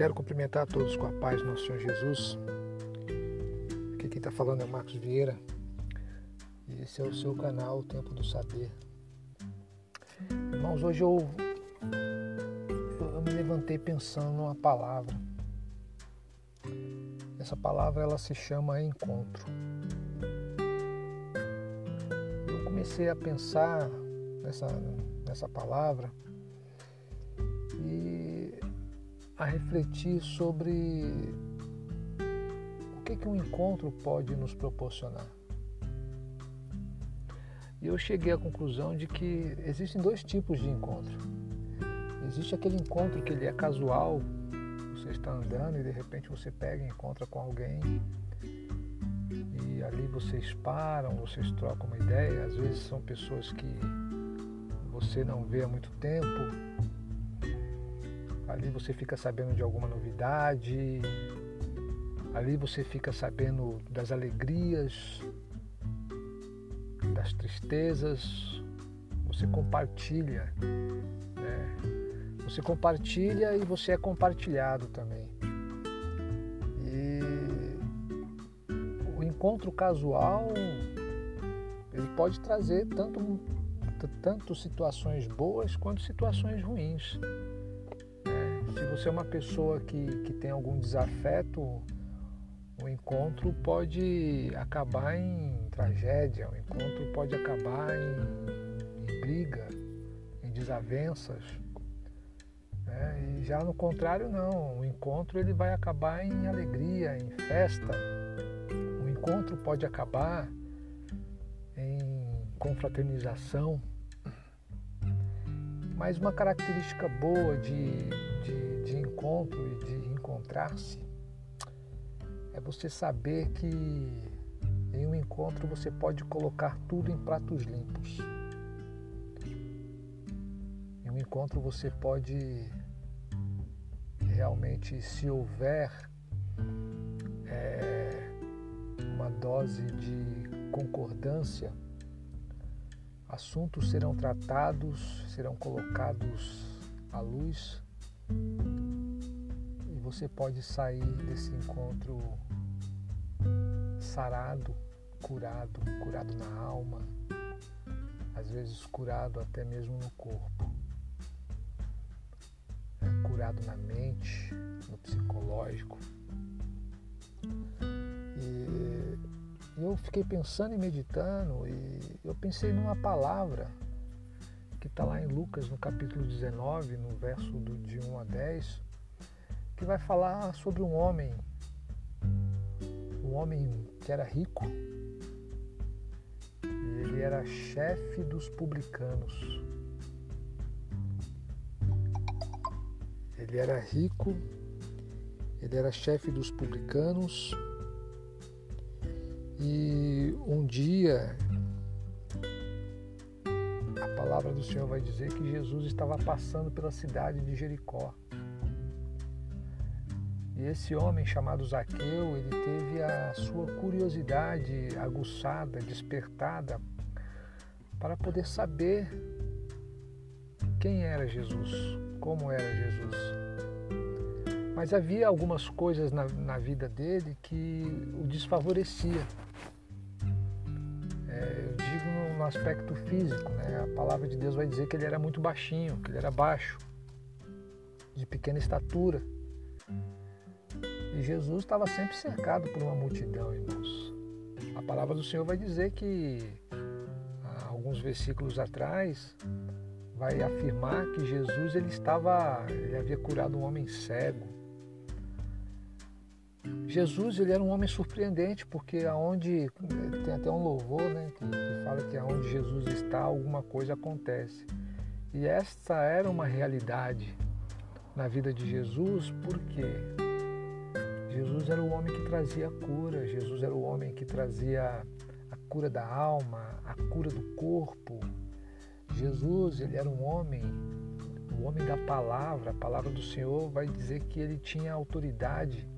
Quero cumprimentar a todos com a paz do nosso Senhor Jesus. Aqui quem está falando é Marcos Vieira. E esse é o seu canal, o Tempo do Saber. Irmãos, hoje eu, eu me levantei pensando numa palavra. Essa palavra ela se chama encontro. Eu comecei a pensar nessa, nessa palavra a refletir sobre o que, que um encontro pode nos proporcionar. E eu cheguei à conclusão de que existem dois tipos de encontro. Existe aquele encontro que ele é casual, você está andando e de repente você pega e encontra com alguém e ali vocês param, vocês trocam uma ideia. Às vezes são pessoas que você não vê há muito tempo. Ali você fica sabendo de alguma novidade. Ali você fica sabendo das alegrias, das tristezas. Você compartilha. Né? Você compartilha e você é compartilhado também. E o encontro casual ele pode trazer tanto tanto situações boas quanto situações ruins. Você é uma pessoa que, que tem algum desafeto, o encontro pode acabar em tragédia, o encontro pode acabar em, em briga, em desavenças. Né? E já no contrário não, o encontro ele vai acabar em alegria, em festa. O encontro pode acabar confraternização. Mas uma característica boa de encontro e de encontrar-se é você saber que em um encontro você pode colocar tudo em pratos limpos. Em um encontro você pode realmente, se houver é, uma dose de concordância, assuntos serão tratados, serão colocados à luz você pode sair desse encontro sarado, curado, curado na alma, às vezes curado até mesmo no corpo, é, curado na mente, no psicológico. E eu fiquei pensando e meditando e eu pensei numa palavra que está lá em Lucas, no capítulo 19, no verso do, de 1 a 10, que vai falar sobre um homem, um homem que era rico, e ele era chefe dos publicanos. Ele era rico, ele era chefe dos publicanos e um dia a palavra do Senhor vai dizer que Jesus estava passando pela cidade de Jericó. E esse homem chamado Zaqueu, ele teve a sua curiosidade aguçada, despertada, para poder saber quem era Jesus, como era Jesus. Mas havia algumas coisas na, na vida dele que o desfavorecia. É, eu digo no, aspecto físico, né? a palavra de Deus vai dizer que ele era muito baixinho, que ele era baixo, de pequena estatura. E Jesus estava sempre cercado por uma multidão, irmãos. A palavra do Senhor vai dizer que, alguns versículos atrás, vai afirmar que Jesus ele estava, ele havia curado um homem cego. Jesus ele era um homem surpreendente porque aonde tem até um louvor, né, que, que fala que aonde Jesus está alguma coisa acontece. E esta era uma realidade na vida de Jesus porque Jesus era o homem que trazia a cura, Jesus era o homem que trazia a cura da alma, a cura do corpo. Jesus, ele era um homem, o homem da palavra. A palavra do Senhor vai dizer que ele tinha autoridade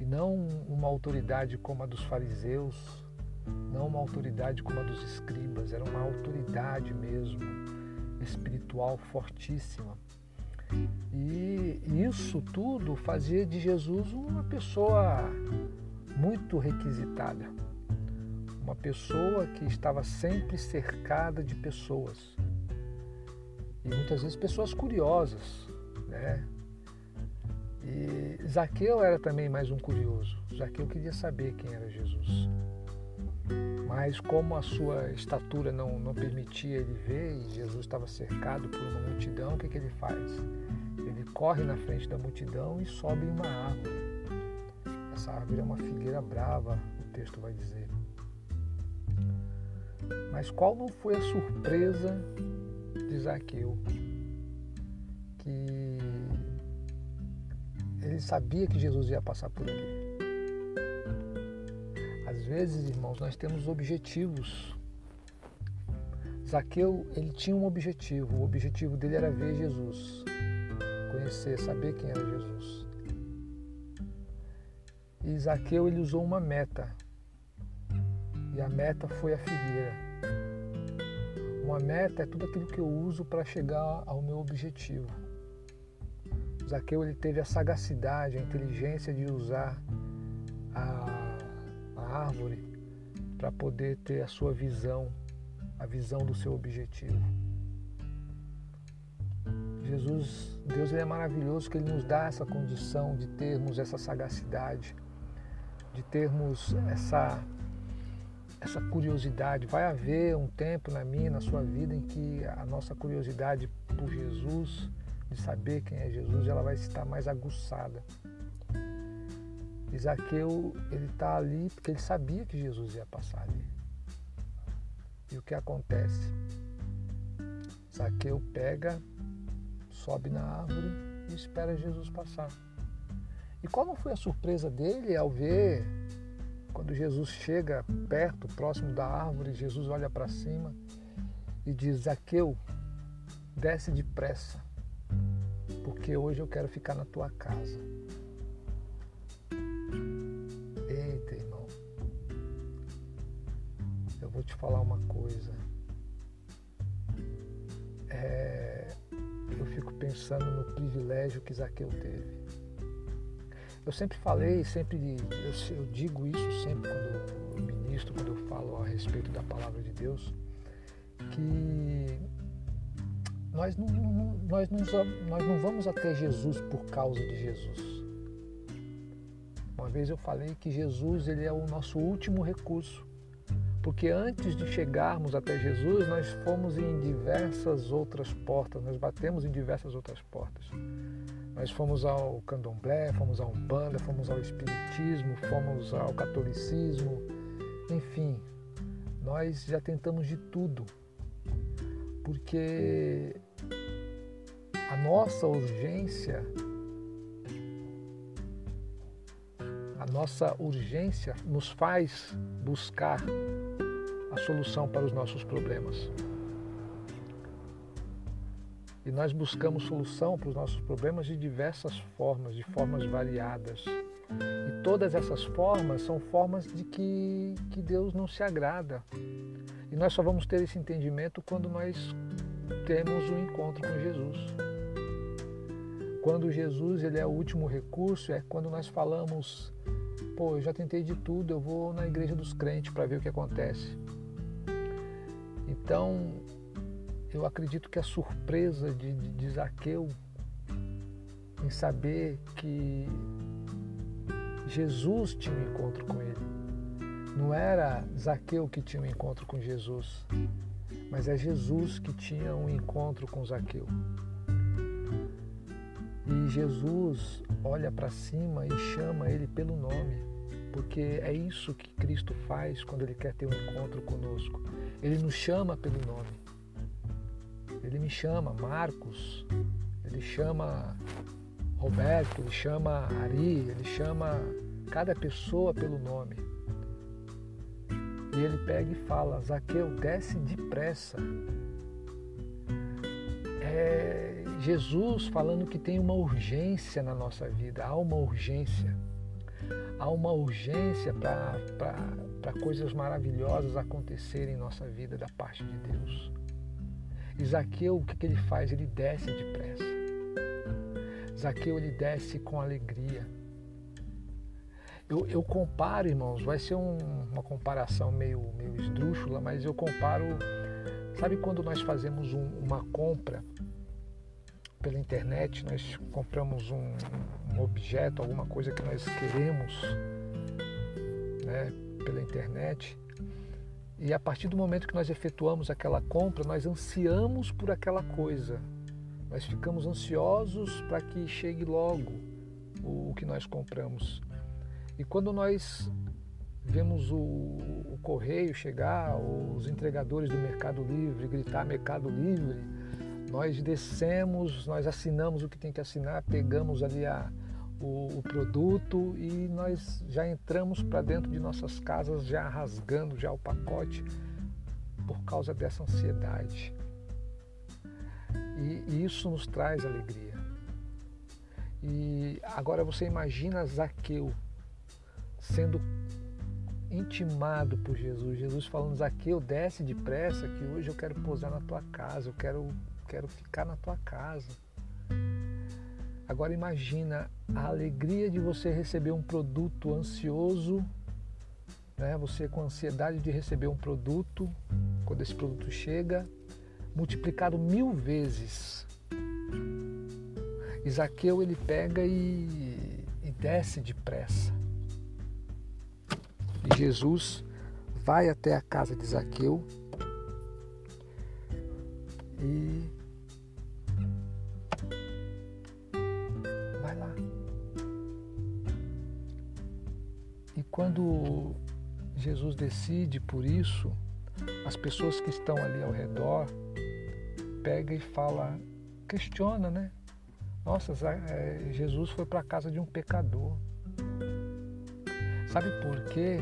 e não uma autoridade como a dos fariseus, não uma autoridade como a dos escribas, era uma autoridade mesmo espiritual fortíssima. E isso tudo fazia de Jesus uma pessoa muito requisitada, uma pessoa que estava sempre cercada de pessoas e muitas vezes pessoas curiosas, né? E Zaqueu era também mais um curioso. Zaqueu queria saber quem era Jesus. Mas como a sua estatura não, não permitia ele ver e Jesus estava cercado por uma multidão, o que, que ele faz? Ele corre na frente da multidão e sobe em uma árvore. Essa árvore é uma figueira brava, o texto vai dizer. Mas qual não foi a surpresa de Zaqueu? Que ele sabia que Jesus ia passar por ali. Vezes, irmãos, nós temos objetivos. Zaqueu, ele tinha um objetivo. O objetivo dele era ver Jesus, conhecer, saber quem era Jesus. E Zaqueu, ele usou uma meta. E a meta foi a figueira. Uma meta é tudo aquilo que eu uso para chegar ao meu objetivo. Zaqueu ele teve a sagacidade, a inteligência de usar árvore para poder ter a sua visão, a visão do seu objetivo. Jesus, Deus é maravilhoso que ele nos dá essa condição de termos essa sagacidade, de termos essa essa curiosidade. Vai haver um tempo na minha, na sua vida, em que a nossa curiosidade por Jesus de saber quem é Jesus, ela vai estar mais aguçada. Isaqueu, ele está ali porque ele sabia que Jesus ia passar ali. E o que acontece? Zaqueu pega, sobe na árvore e espera Jesus passar. E qual não foi a surpresa dele ao ver quando Jesus chega perto, próximo da árvore, Jesus olha para cima e diz: Zaqueu, desce depressa, porque hoje eu quero ficar na tua casa. Vou te falar uma coisa. É, eu fico pensando no privilégio que Zaqueu teve. Eu sempre falei, sempre eu, eu digo isso sempre quando eu ministro, quando eu falo a respeito da palavra de Deus, que nós não, nós, não, nós não vamos até Jesus por causa de Jesus. Uma vez eu falei que Jesus ele é o nosso último recurso, porque antes de chegarmos até Jesus, nós fomos em diversas outras portas, nós batemos em diversas outras portas. Nós fomos ao candomblé, fomos ao umbanda, fomos ao espiritismo, fomos ao catolicismo, enfim, nós já tentamos de tudo, porque a nossa urgência, a nossa urgência nos faz buscar solução para os nossos problemas. E nós buscamos solução para os nossos problemas de diversas formas, de formas variadas. E todas essas formas são formas de que, que Deus não se agrada. E nós só vamos ter esse entendimento quando nós temos um encontro com Jesus. Quando Jesus ele é o último recurso, é quando nós falamos, pô, eu já tentei de tudo, eu vou na igreja dos crentes para ver o que acontece. Então, eu acredito que a surpresa de, de, de Zaqueu em saber que Jesus tinha um encontro com ele. Não era Zaqueu que tinha um encontro com Jesus, mas é Jesus que tinha um encontro com Zaqueu. E Jesus olha para cima e chama ele pelo nome, porque é isso que Cristo faz quando ele quer ter um encontro conosco. Ele nos chama pelo nome. Ele me chama Marcos, ele chama Roberto, ele chama Ari, ele chama cada pessoa pelo nome. E ele pega e fala: Zaqueu, desce depressa. É, Jesus falando que tem uma urgência na nossa vida, há uma urgência. Há uma urgência para coisas maravilhosas acontecerem em nossa vida da parte de Deus. Isaqueu, o que, que ele faz? Ele desce depressa. Zaqueu ele desce com alegria. Eu, eu comparo, irmãos, vai ser um, uma comparação meio, meio esdrúxula, mas eu comparo. Sabe quando nós fazemos um, uma compra pela internet, nós compramos um, um, objeto, alguma coisa que nós queremos né, pela internet, e a partir do momento que nós efetuamos aquela compra, nós ansiamos por aquela coisa. Nós ficamos ansiosos para que chegue logo o, o que nós compramos. E quando nós vemos o, o, correio chegar, os entregadores do Mercado Livre gritar Mercado Livre, nós descemos, nós assinamos o que tem que assinar, pegamos ali a, o, o produto e nós já entramos para dentro de nossas casas já rasgando já o pacote por causa dessa ansiedade. E, e isso nos traz alegria. E agora você imagina Zaqueu sendo intimado por Jesus. Jesus falando, Zaqueu, desce depressa que hoje eu quero pousar na tua casa, eu quero, quero ficar na tua casa. Agora imagina a alegria de você receber um produto ansioso, né? Você com ansiedade de receber um produto, quando esse produto chega, multiplicado mil vezes. Isaqueu ele pega e, e desce depressa. E Jesus vai até a casa de Zaqueu e Quando Jesus decide por isso, as pessoas que estão ali ao redor pega e fala, questiona, né? Nossa, é, Jesus foi para a casa de um pecador. Sabe por quê?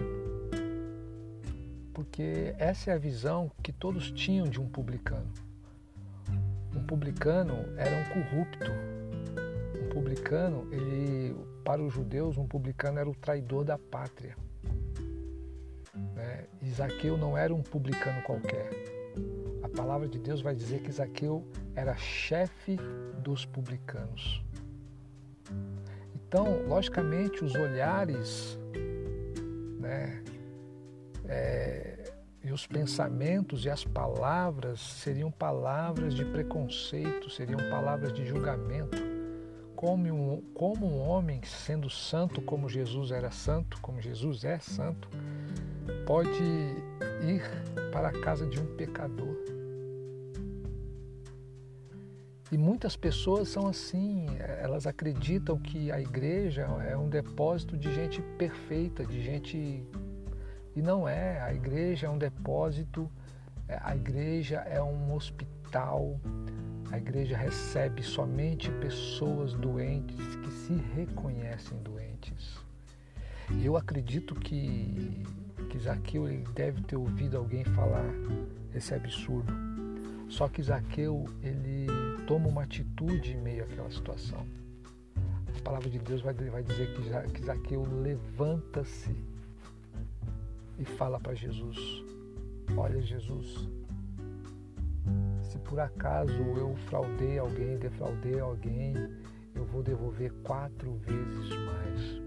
Porque essa é a visão que todos tinham de um publicano. Um publicano era um corrupto. Publicano, ele para os judeus, um publicano era o traidor da pátria. Né? Isaqueu não era um publicano qualquer. A palavra de Deus vai dizer que Isaqueu era chefe dos publicanos. Então, logicamente, os olhares né, é, e os pensamentos e as palavras seriam palavras de preconceito, seriam palavras de julgamento como um, como um homem, sendo santo como Jesus era santo, como Jesus é santo, pode ir para a casa de um pecador. E muitas pessoas são assim, elas acreditam que a igreja é um depósito de gente perfeita, de gente. E não é, a igreja é um depósito, a igreja é um hospital, a igreja recebe somente pessoas doentes que se reconhecem doentes. E eu acredito que, que Zaqueu ele deve ter ouvido alguém falar esse absurdo. Só que Zaqueu ele toma uma atitude em meio àquela situação. A palavra de Deus vai, vai dizer que Zaqueu levanta-se e fala para Jesus: Olha, Jesus, se por acaso eu fraudei alguém, defraudei alguém, eu vou devolver quatro vezes mais.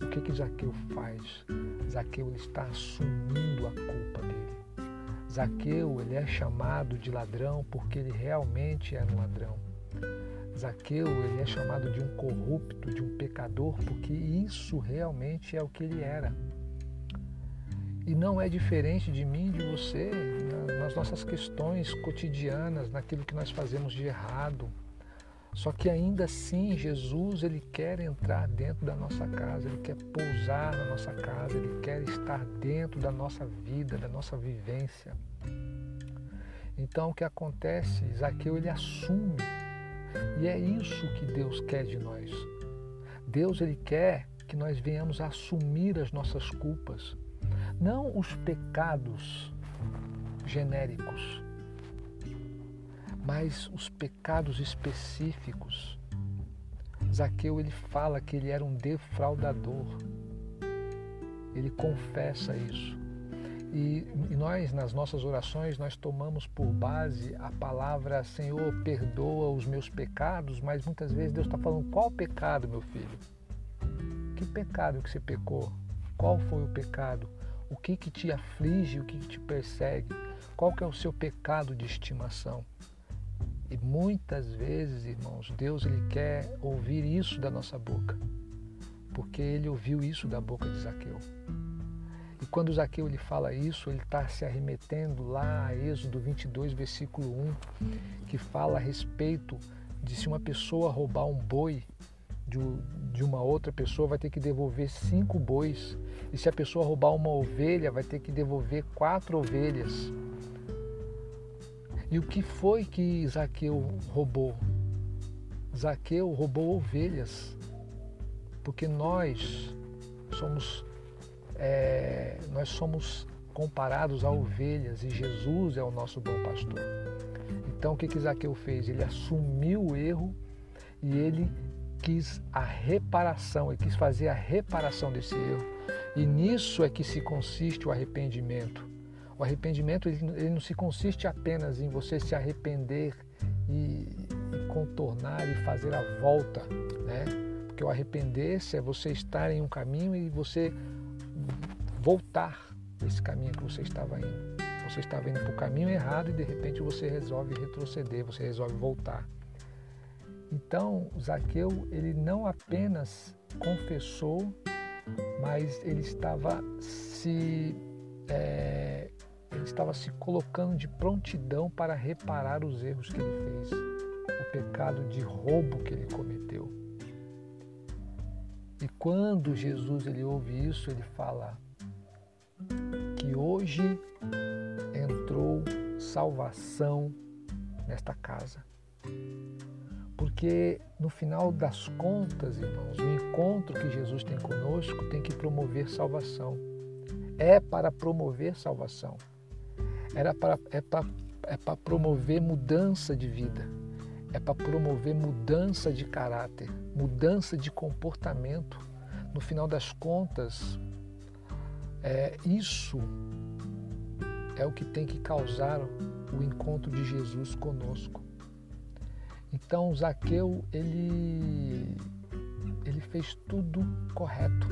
O que que Zaqueu faz? Zaqueu está assumindo a culpa dele. Zaqueu ele é chamado de ladrão porque ele realmente era um ladrão. Zaqueu ele é chamado de um corrupto, de um pecador, porque isso realmente é o que ele era. E não é diferente de mim, de você, nas nossas questões cotidianas, naquilo que nós fazemos de errado. Só que ainda assim, Jesus, ele quer entrar dentro da nossa casa, ele quer pousar na nossa casa, ele quer estar dentro da nossa vida, da nossa vivência. Então, o que acontece? Zaqueu, ele assume. E é isso que Deus quer de nós. Deus, ele quer que nós venhamos a assumir as nossas culpas, não os pecados genéricos, mas os pecados específicos. Zaqueu ele fala que ele era um defraudador. Ele confessa isso. E, e, nós, nas nossas orações, nós tomamos por base a palavra Senhor, perdoa os meus pecados, mas muitas vezes Deus está falando qual pecado, meu filho? Que pecado que você pecou? Qual foi o pecado? O que que te aflige, o que, que te persegue? Qual que é o seu pecado de estimação? E muitas vezes, irmãos, Deus ele quer ouvir isso da nossa boca, porque ele ouviu isso da boca de Zaqueu. E quando Zaqueu ele fala isso, ele está se arremetendo lá a Êxodo 22, versículo 1, que fala a respeito de se uma pessoa roubar um boi de, uma outra pessoa, vai ter que devolver cinco bois. E se a pessoa roubar uma ovelha, vai ter que devolver quatro ovelhas. E o que foi que Zaqueu roubou? Zaqueu roubou ovelhas, porque nós somos é, nós somos comparados a ovelhas e Jesus é o nosso bom pastor. Então o que, que Zaqueu fez? Ele assumiu o erro e ele quis a reparação, ele quis fazer a reparação desse erro. E nisso é que se consiste o arrependimento. O arrependimento ele, ele não se consiste apenas em você se arrepender e, e contornar e fazer a volta, né? Porque o arrepender-se é você estar em um caminho e você voltar esse caminho que você estava indo. Você estava indo para o caminho errado e de repente você resolve retroceder, você resolve voltar. Então, Zaqueu, ele não apenas confessou, mas ele estava se é, ele estava se colocando de prontidão para reparar os erros que ele fez, o pecado de roubo que ele cometeu. E quando Jesus ele ouve isso, ele fala que hoje entrou salvação nesta casa. Porque no final das contas, irmãos, o encontro que Jesus tem conosco tem que promover salvação. É para promover salvação era para, é para é para promover mudança de vida, é para promover mudança de caráter, mudança de comportamento. No final das contas, é, isso é o que tem que causar o encontro de Jesus conosco. Então, Zaqueu, ele, ele fez tudo correto.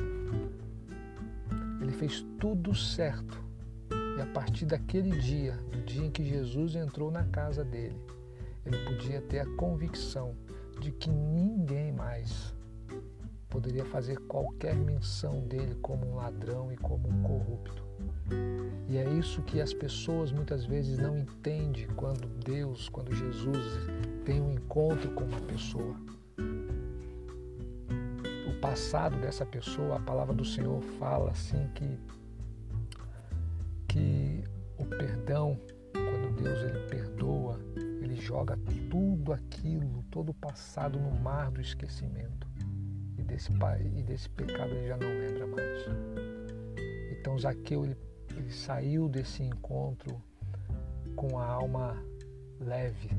Ele fez tudo certo. E a partir daquele dia, do dia em que Jesus entrou na casa dele, ele podia ter a convicção de que ninguém mais poderia fazer qualquer menção dele como um ladrão e como um corrupto. E é isso que as pessoas muitas vezes não entendem quando Deus, quando Jesus tem um encontro com uma pessoa. O passado dessa pessoa, a palavra do Senhor fala assim que que o perdão, quando Deus ele perdoa, ele joga tudo aquilo, todo o passado no mar do esquecimento. E desse, e desse pecado ele já não lembra mais. Então Zaqueu ele, ele saiu desse encontro com a alma leve,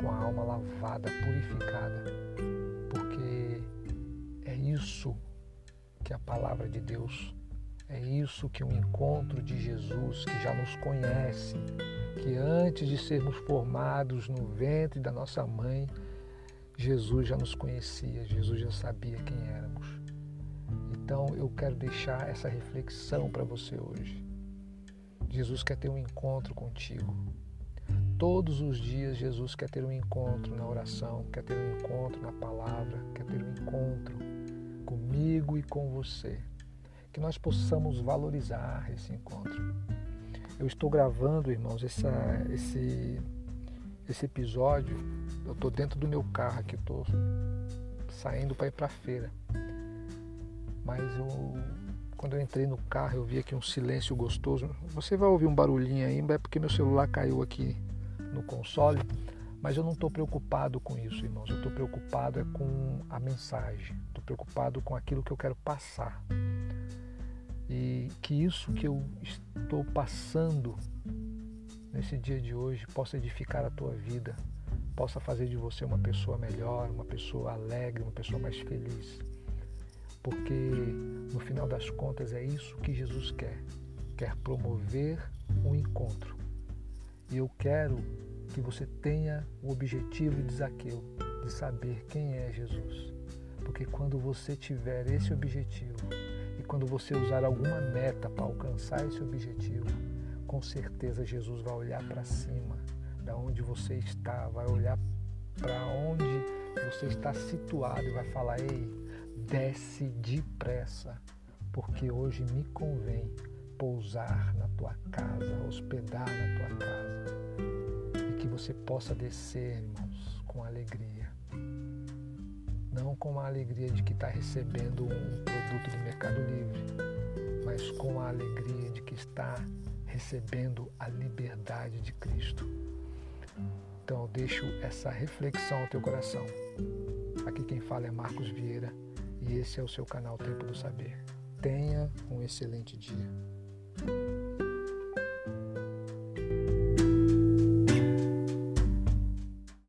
com a alma lavada, purificada, porque é isso que a palavra de Deus é isso que um encontro de Jesus, que já nos conhece, que antes de sermos formados no ventre da nossa mãe, Jesus já nos conhecia, Jesus já sabia quem éramos. Então eu quero deixar essa reflexão para você hoje. Jesus quer ter um encontro contigo. Todos os dias Jesus quer ter um encontro na oração, quer ter um encontro na palavra, quer ter um encontro comigo e com você que nós possamos valorizar esse encontro. Eu estou gravando, irmãos, essa, esse, esse episódio. Eu estou dentro do meu carro aqui, estou saindo para ir para a feira. Mas eu, quando eu entrei no carro, eu vi aqui um silêncio gostoso. Você vai ouvir um barulhinho aí, é porque meu celular caiu aqui no console. Mas eu não estou preocupado com isso, irmãos. Eu estou preocupado é com a mensagem. Estou preocupado com aquilo que eu quero passar e que isso que eu estou passando nesse dia de hoje possa edificar a tua vida, possa fazer de você uma pessoa melhor, uma pessoa alegre, uma pessoa mais feliz. Porque no final das contas é isso que Jesus quer. quer promover um encontro. E eu quero que você tenha o objetivo de Zaqueu, de saber quem é Jesus. Porque quando você tiver esse objetivo quando você usar alguma meta para alcançar esse objetivo, com certeza Jesus vai olhar para cima, da onde você está, vai olhar para onde você está situado e vai falar: "Ei, desce depressa, porque hoje me convém pousar na tua casa, hospedar na tua casa. E que você possa descer, irmãos, com alegria. Não com a alegria de que está recebendo um produto do Mercado Livre, mas com a alegria de que está recebendo a liberdade de Cristo. Então eu deixo essa reflexão ao teu coração. Aqui quem fala é Marcos Vieira e esse é o seu canal Tempo do Saber. Tenha um excelente dia.